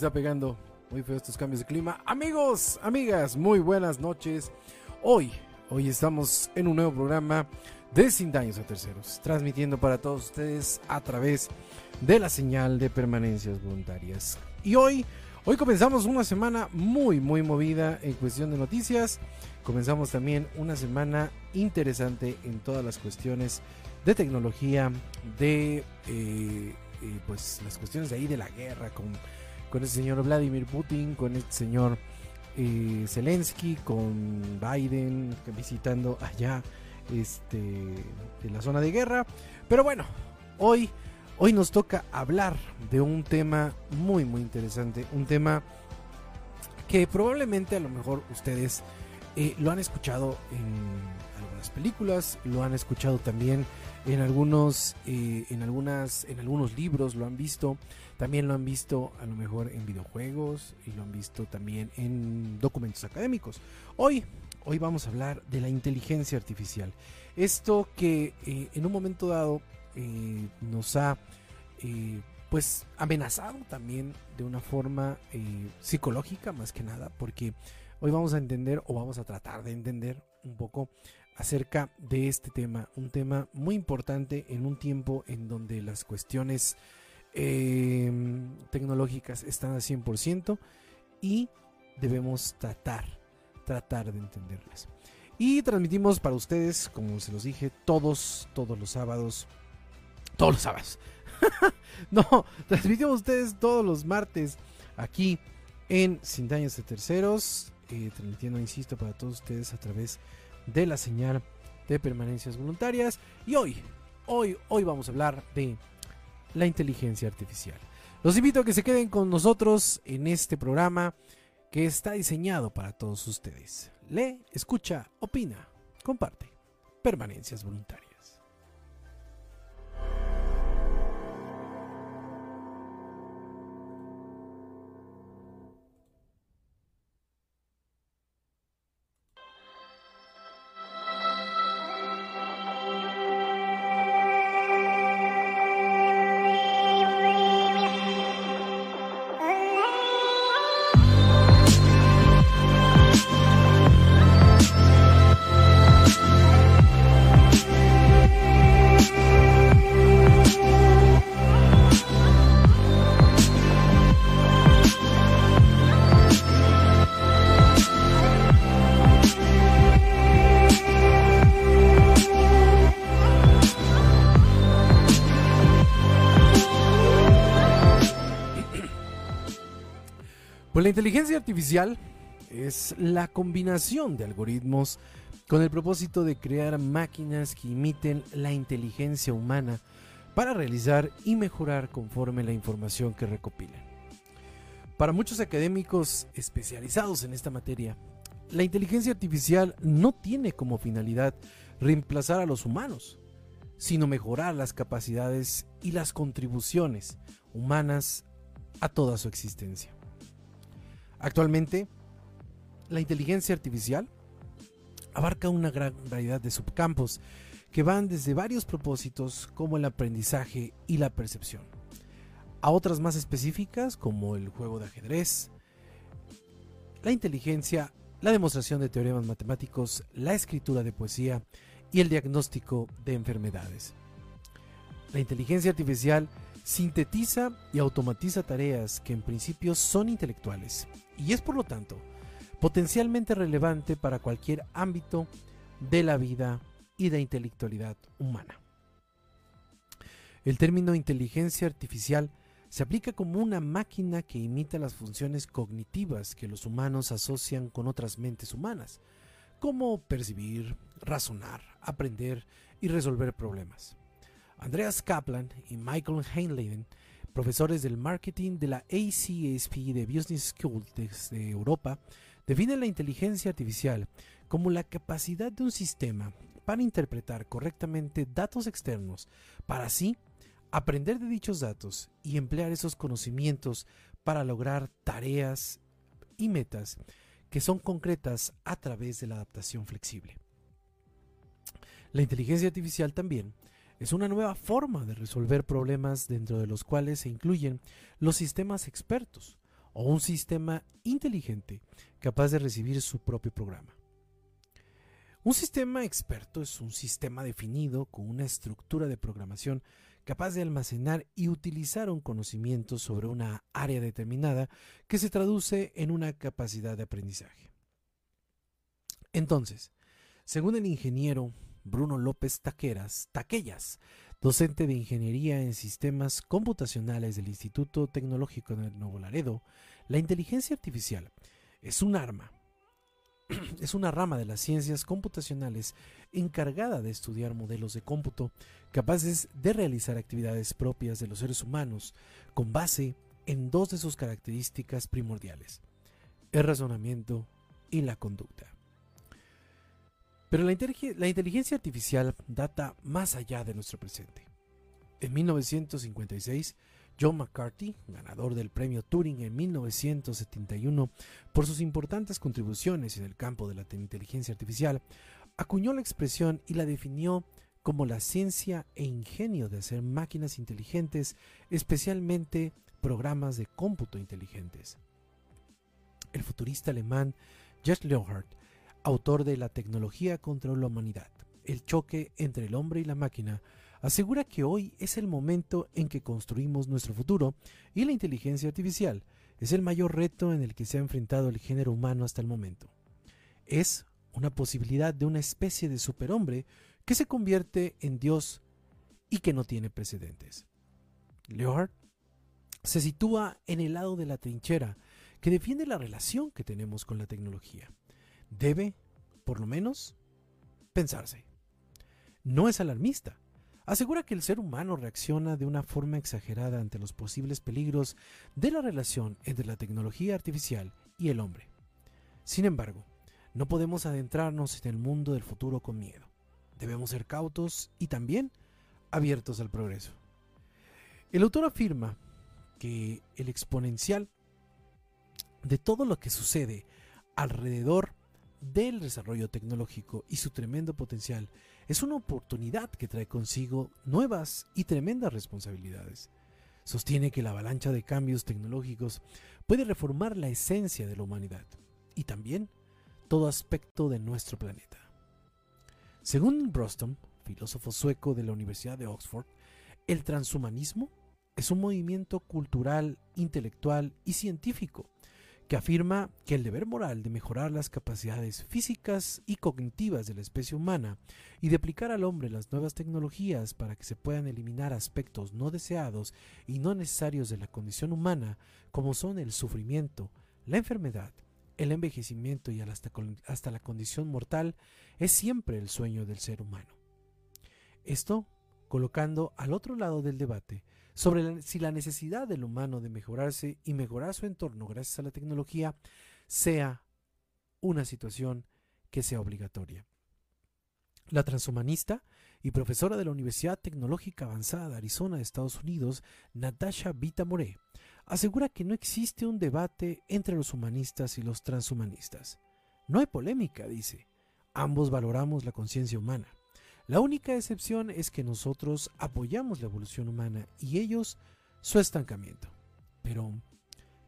está pegando muy feo estos cambios de clima. Amigos, amigas, muy buenas noches. Hoy, hoy estamos en un nuevo programa de Sin Daños a Terceros, transmitiendo para todos ustedes a través de la señal de permanencias voluntarias. Y hoy, hoy comenzamos una semana muy, muy movida en cuestión de noticias. Comenzamos también una semana interesante en todas las cuestiones de tecnología, de... Eh, pues las cuestiones de ahí de la guerra con, con el señor Vladimir Putin, con el señor eh, Zelensky, con Biden visitando allá este, de la zona de guerra. Pero bueno, hoy, hoy nos toca hablar de un tema muy muy interesante, un tema que probablemente a lo mejor ustedes eh, lo han escuchado en algunas películas, lo han escuchado también en algunos, eh, en algunas, en algunos libros lo han visto, también lo han visto a lo mejor en videojuegos y lo han visto también en documentos académicos. Hoy, hoy vamos a hablar de la inteligencia artificial. Esto que eh, en un momento dado eh, nos ha pues amenazado también de una forma psicológica más que nada, porque hoy vamos a entender o vamos a tratar de entender un poco acerca de este tema, un tema muy importante en un tiempo en donde las cuestiones em, tecnológicas están al 100% y debemos tratar, tratar de entenderlas. Y transmitimos para ustedes, como se los dije, todos, todos los sábados, todos los sábados. no, transmitimos ustedes todos los martes aquí en Sin Daños de Terceros, eh, transmitiendo, insisto, para todos ustedes a través de de la señal de permanencias voluntarias. Y hoy, hoy, hoy vamos a hablar de la inteligencia artificial. Los invito a que se queden con nosotros en este programa que está diseñado para todos ustedes. Lee, escucha, opina, comparte. Permanencias voluntarias. Inteligencia artificial es la combinación de algoritmos con el propósito de crear máquinas que imiten la inteligencia humana para realizar y mejorar conforme la información que recopilan. Para muchos académicos especializados en esta materia, la inteligencia artificial no tiene como finalidad reemplazar a los humanos, sino mejorar las capacidades y las contribuciones humanas a toda su existencia. Actualmente, la inteligencia artificial abarca una gran variedad de subcampos que van desde varios propósitos como el aprendizaje y la percepción, a otras más específicas como el juego de ajedrez, la inteligencia, la demostración de teoremas matemáticos, la escritura de poesía y el diagnóstico de enfermedades. La inteligencia artificial sintetiza y automatiza tareas que en principio son intelectuales y es por lo tanto potencialmente relevante para cualquier ámbito de la vida y de intelectualidad humana. El término inteligencia artificial se aplica como una máquina que imita las funciones cognitivas que los humanos asocian con otras mentes humanas, como percibir, razonar, aprender y resolver problemas. Andreas Kaplan y Michael Heinlein, profesores del marketing de la ACSP de Business School de Europa, definen la inteligencia artificial como la capacidad de un sistema para interpretar correctamente datos externos para así aprender de dichos datos y emplear esos conocimientos para lograr tareas y metas que son concretas a través de la adaptación flexible. La inteligencia artificial también es una nueva forma de resolver problemas dentro de los cuales se incluyen los sistemas expertos o un sistema inteligente capaz de recibir su propio programa. Un sistema experto es un sistema definido con una estructura de programación capaz de almacenar y utilizar un conocimiento sobre una área determinada que se traduce en una capacidad de aprendizaje. Entonces, según el ingeniero Bruno López Taqueras, Taquellas, docente de Ingeniería en Sistemas Computacionales del Instituto Tecnológico de Nuevo Laredo, la inteligencia artificial es un arma, es una rama de las ciencias computacionales encargada de estudiar modelos de cómputo capaces de realizar actividades propias de los seres humanos con base en dos de sus características primordiales, el razonamiento y la conducta. Pero la, inteligencia artificial data más allá de nuestro presente. En 1956, John McCarthy, ganador del premio Turing en 1971 por sus importantes contribuciones en el campo de la inteligencia artificial, acuñó la expresión y la definió como la ciencia e ingenio de hacer máquinas inteligentes, especialmente programas de cómputo inteligentes. El futurista alemán Jacques Leonhardt autor de La tecnología contra la humanidad, el choque entre el hombre y la máquina, asegura que hoy es el momento en que construimos nuestro futuro y la inteligencia artificial es el mayor reto en el que se ha enfrentado el género humano hasta el momento. Es una posibilidad de una especie de superhombre que se convierte en Dios y que no tiene precedentes. Leonhardt se sitúa en el lado de la trinchera que defiende la relación que tenemos con la tecnología debe, por lo menos, pensarse. No es alarmista. Asegura que el ser humano reacciona de una forma exagerada ante los posibles peligros de la relación entre la tecnología artificial y el hombre. Sin embargo, no podemos adentrarnos en el mundo del futuro con miedo. Debemos ser cautos y también abiertos al progreso. El autor afirma que el exponencial de todo lo que sucede alrededor del desarrollo tecnológico y su tremendo potencial es una oportunidad que trae consigo nuevas y tremendas responsabilidades. Sostiene que la avalancha de cambios tecnológicos puede reformar la esencia de la humanidad y también todo aspecto de nuestro planeta. Según Broston, filósofo sueco de la Universidad de Oxford, el transhumanismo es un movimiento cultural, intelectual y científico que afirma que el deber moral de mejorar las capacidades físicas y cognitivas de la especie humana y de aplicar al hombre las nuevas tecnologías para que se puedan eliminar aspectos no deseados y no necesarios de la condición humana, como son el sufrimiento, la enfermedad, el envejecimiento y hasta, hasta la condición mortal, es siempre el sueño del ser humano. Esto colocando al otro lado del debate sobre si la necesidad del humano de mejorarse y mejorar su entorno gracias a la tecnología sea una situación que sea obligatoria. La transhumanista y profesora de la Universidad Tecnológica Avanzada de Arizona de Estados Unidos, Natasha Vita More, asegura que no existe un debate entre los humanistas y los transhumanistas. No hay polémica, dice. Ambos valoramos la conciencia humana. La única excepción es que nosotros apoyamos la evolución humana y ellos su estancamiento. Pero,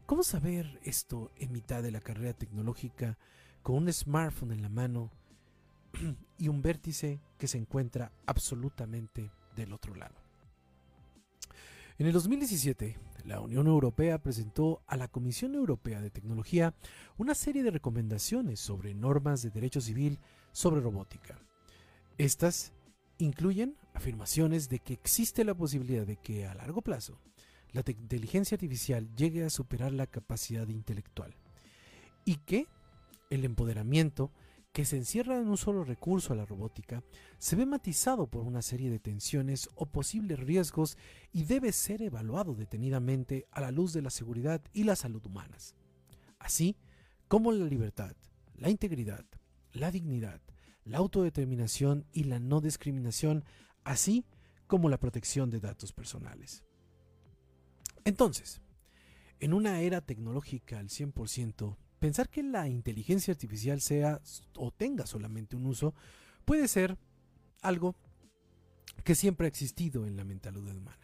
¿cómo saber esto en mitad de la carrera tecnológica con un smartphone en la mano y un vértice que se encuentra absolutamente del otro lado? En el 2017, la Unión Europea presentó a la Comisión Europea de Tecnología una serie de recomendaciones sobre normas de derecho civil sobre robótica. Estas incluyen afirmaciones de que existe la posibilidad de que a largo plazo la inteligencia artificial llegue a superar la capacidad intelectual y que el empoderamiento que se encierra en un solo recurso a la robótica se ve matizado por una serie de tensiones o posibles riesgos y debe ser evaluado detenidamente a la luz de la seguridad y la salud humanas, así como la libertad, la integridad, la dignidad, la autodeterminación y la no discriminación, así como la protección de datos personales. Entonces, en una era tecnológica al 100%, pensar que la inteligencia artificial sea o tenga solamente un uso puede ser algo que siempre ha existido en la mentalidad humana.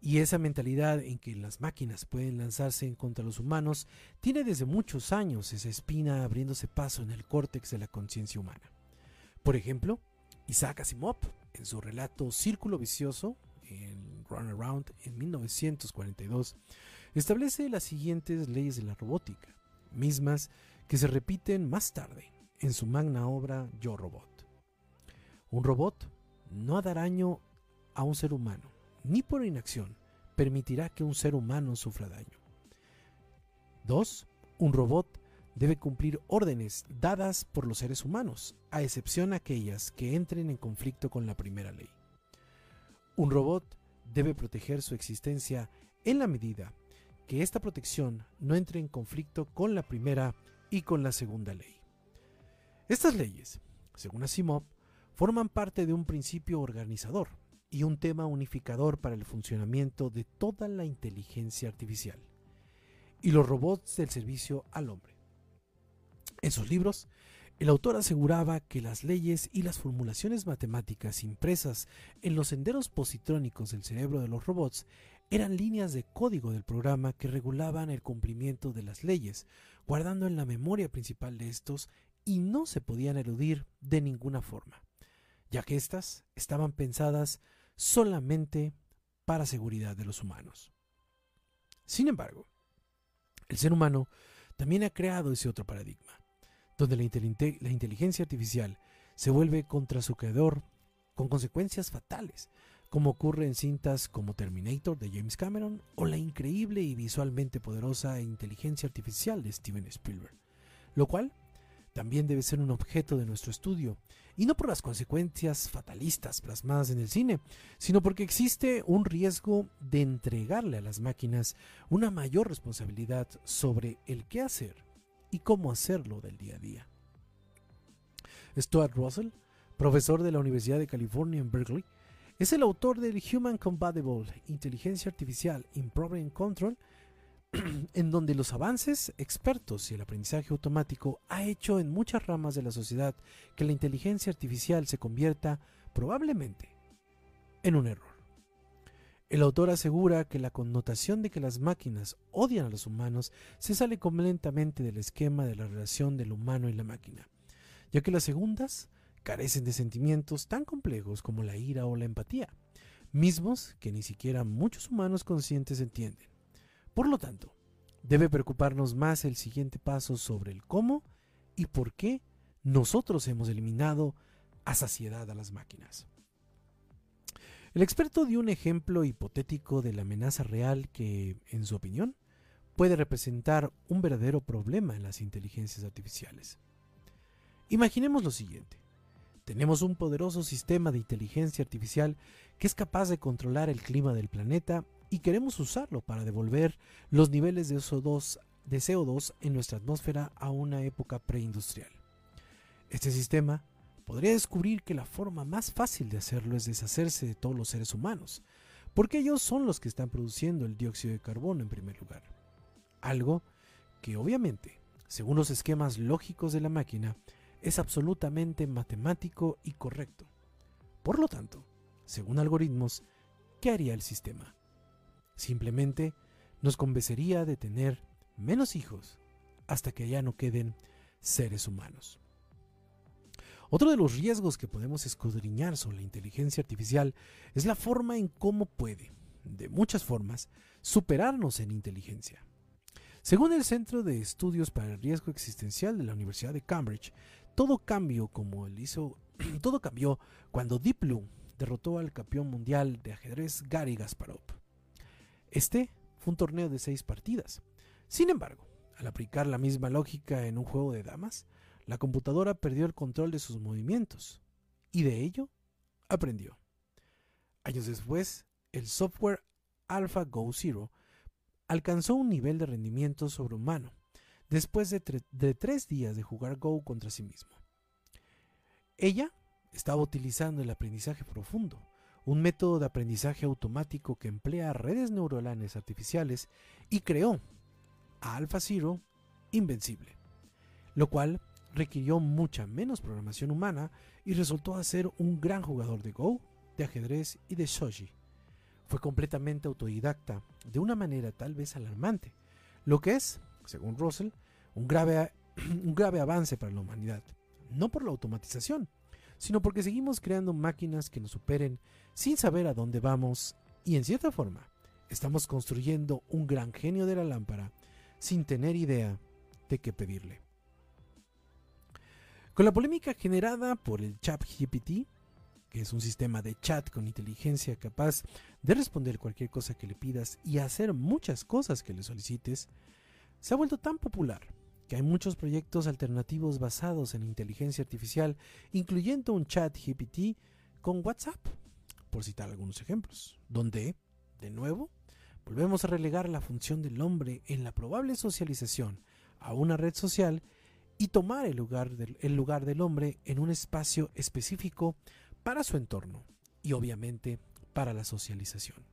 Y esa mentalidad en que las máquinas pueden lanzarse contra los humanos tiene desde muchos años esa espina abriéndose paso en el córtex de la conciencia humana. Por ejemplo, Isaac Asimov, en su relato Círculo Vicioso, en Runaround en 1942, establece las siguientes leyes de la robótica mismas que se repiten más tarde en su magna obra Yo Robot. Un robot no hará daño a un ser humano, ni por inacción permitirá que un ser humano sufra daño. 2. Un robot debe cumplir órdenes dadas por los seres humanos, a excepción aquellas que entren en conflicto con la primera ley. Un robot debe proteger su existencia en la medida que esta protección no entre en conflicto con la primera y con la segunda ley. Estas leyes, según Asimov, forman parte de un principio organizador y un tema unificador para el funcionamiento de toda la inteligencia artificial y los robots del servicio al hombre. En sus libros, el autor aseguraba que las leyes y las formulaciones matemáticas impresas en los senderos positrónicos del cerebro de los robots eran líneas de código del programa que regulaban el cumplimiento de las leyes, guardando en la memoria principal de estos y no se podían eludir de ninguna forma, ya que éstas estaban pensadas solamente para seguridad de los humanos. Sin embargo, el ser humano también ha creado ese otro paradigma, donde la, inteligencia artificial se vuelve contra su creador con consecuencias fatales, como ocurre en cintas como Terminator de James Cameron o la increíble y visualmente poderosa inteligencia artificial de Steven Spielberg, lo cual también debe ser un objeto de nuestro estudio, y no por las consecuencias fatalistas plasmadas en el cine, sino porque existe un riesgo de entregarle a las máquinas una mayor responsabilidad sobre el qué hacer y cómo hacerlo del día a día. Stuart Russell, profesor de la Universidad de California en Berkeley, es el autor del Human Compatible Inteligencia Artificial in Program Control, en donde los avances expertos y el aprendizaje automático ha hecho en muchas ramas de la sociedad que la inteligencia artificial se convierta probablemente en un error. El autor asegura que la connotación de que las máquinas odian a los humanos se sale completamente del esquema de la relación del humano y la máquina, ya que las segundas carecen de sentimientos tan complejos como la ira o la empatía, mismos que ni siquiera muchos humanos conscientes entienden. Por lo tanto, debe preocuparnos más el siguiente paso sobre el cómo y por qué nosotros hemos eliminado a saciedad a las máquinas. El experto dio un ejemplo hipotético de la amenaza real que, en su opinión, puede representar un verdadero problema en las inteligencias artificiales. Imaginemos lo siguiente. Tenemos un poderoso sistema de inteligencia artificial que es capaz de controlar el clima del planeta y queremos usarlo para devolver los niveles de CO2, de CO2 en nuestra atmósfera a una época preindustrial. Este sistema podría descubrir que la forma más fácil de hacerlo es deshacerse de todos los seres humanos, porque ellos son los que están produciendo el dióxido de carbono en primer lugar. Algo que obviamente, según los esquemas lógicos de la máquina, es absolutamente matemático y correcto. Por lo tanto, según algoritmos, ¿qué haría el sistema? Simplemente nos convencería de tener menos hijos hasta que ya no queden seres humanos. Otro de los riesgos que podemos escudriñar sobre la inteligencia artificial es la forma en cómo puede, de muchas formas, superarnos en inteligencia. Según el Centro de Estudios para el Riesgo Existencial de la Universidad de Cambridge, todo cambio como hizo todo cambió cuando Blue derrotó al campeón mundial de ajedrez Gary Gasparov. Este fue un torneo de seis partidas. Sin embargo, al aplicar la misma lógica en un juego de damas, la computadora perdió el control de sus movimientos y de ello aprendió. Años después, el software AlphaGo Zero alcanzó un nivel de rendimiento sobrehumano después de, tres días de jugar Go contra sí mismo. Ella estaba utilizando el aprendizaje profundo, un método de aprendizaje automático que emplea redes neuronales artificiales y creó a AlphaZero invencible, lo cual requirió mucha menos programación humana y resultó ser un gran jugador de Go, de ajedrez y de shoji. Fue completamente autodidacta, de una manera tal vez alarmante, lo que es, según Russell, un grave, un grave avance para la humanidad, no por la automatización, sino porque seguimos creando máquinas que nos superen sin saber a dónde vamos y en cierta forma estamos construyendo un gran genio de la lámpara sin tener idea de qué pedirle. Con la polémica generada por el ChatGPT, que es un sistema de chat con inteligencia capaz de responder cualquier cosa que le pidas y hacer muchas cosas que le solicites, se ha vuelto tan popular que hay muchos proyectos alternativos basados en inteligencia artificial, incluyendo un chat GPT con WhatsApp, por citar algunos ejemplos, donde, de nuevo, volvemos a relegar la función del hombre en la probable socialización a una red social y tomar el lugar del, el lugar del hombre en un espacio específico para su entorno y obviamente para la socialización.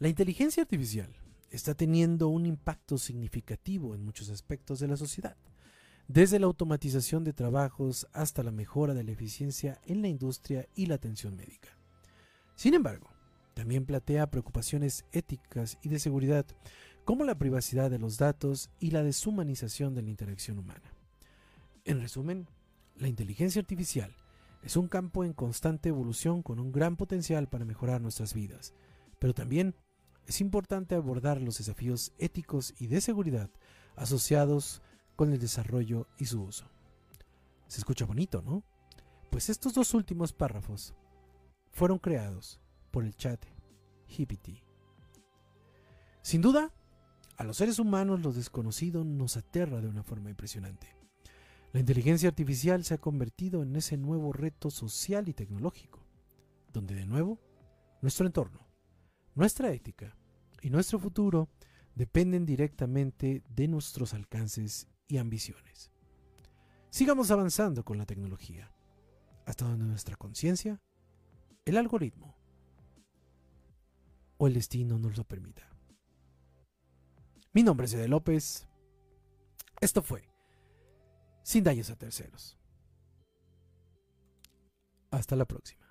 La inteligencia artificial está teniendo un impacto significativo en muchos aspectos de la sociedad, desde la automatización de trabajos hasta la mejora de la eficiencia en la industria y la atención médica. Sin embargo, también plantea preocupaciones éticas y de seguridad, como la privacidad de los datos y la deshumanización de la interacción humana. En resumen, la inteligencia artificial es un campo en constante evolución con un gran potencial para mejorar nuestras vidas, pero también es importante abordar los desafíos éticos y de seguridad asociados con el desarrollo y su uso. Se escucha bonito, ¿no? Pues estos dos últimos párrafos fueron creados por el chat GPT. Sin duda, a los seres humanos lo desconocido nos aterra de una forma impresionante. La inteligencia artificial se ha convertido en ese nuevo reto social y tecnológico, donde de nuevo nuestro entorno, nuestra ética y nuestro futuro dependen directamente de nuestros alcances y ambiciones. Sigamos avanzando con la tecnología, hasta donde nuestra conciencia, el algoritmo o el destino nos lo permita. Mi nombre es Ede López. Esto fue Sin daños a terceros. Hasta la próxima.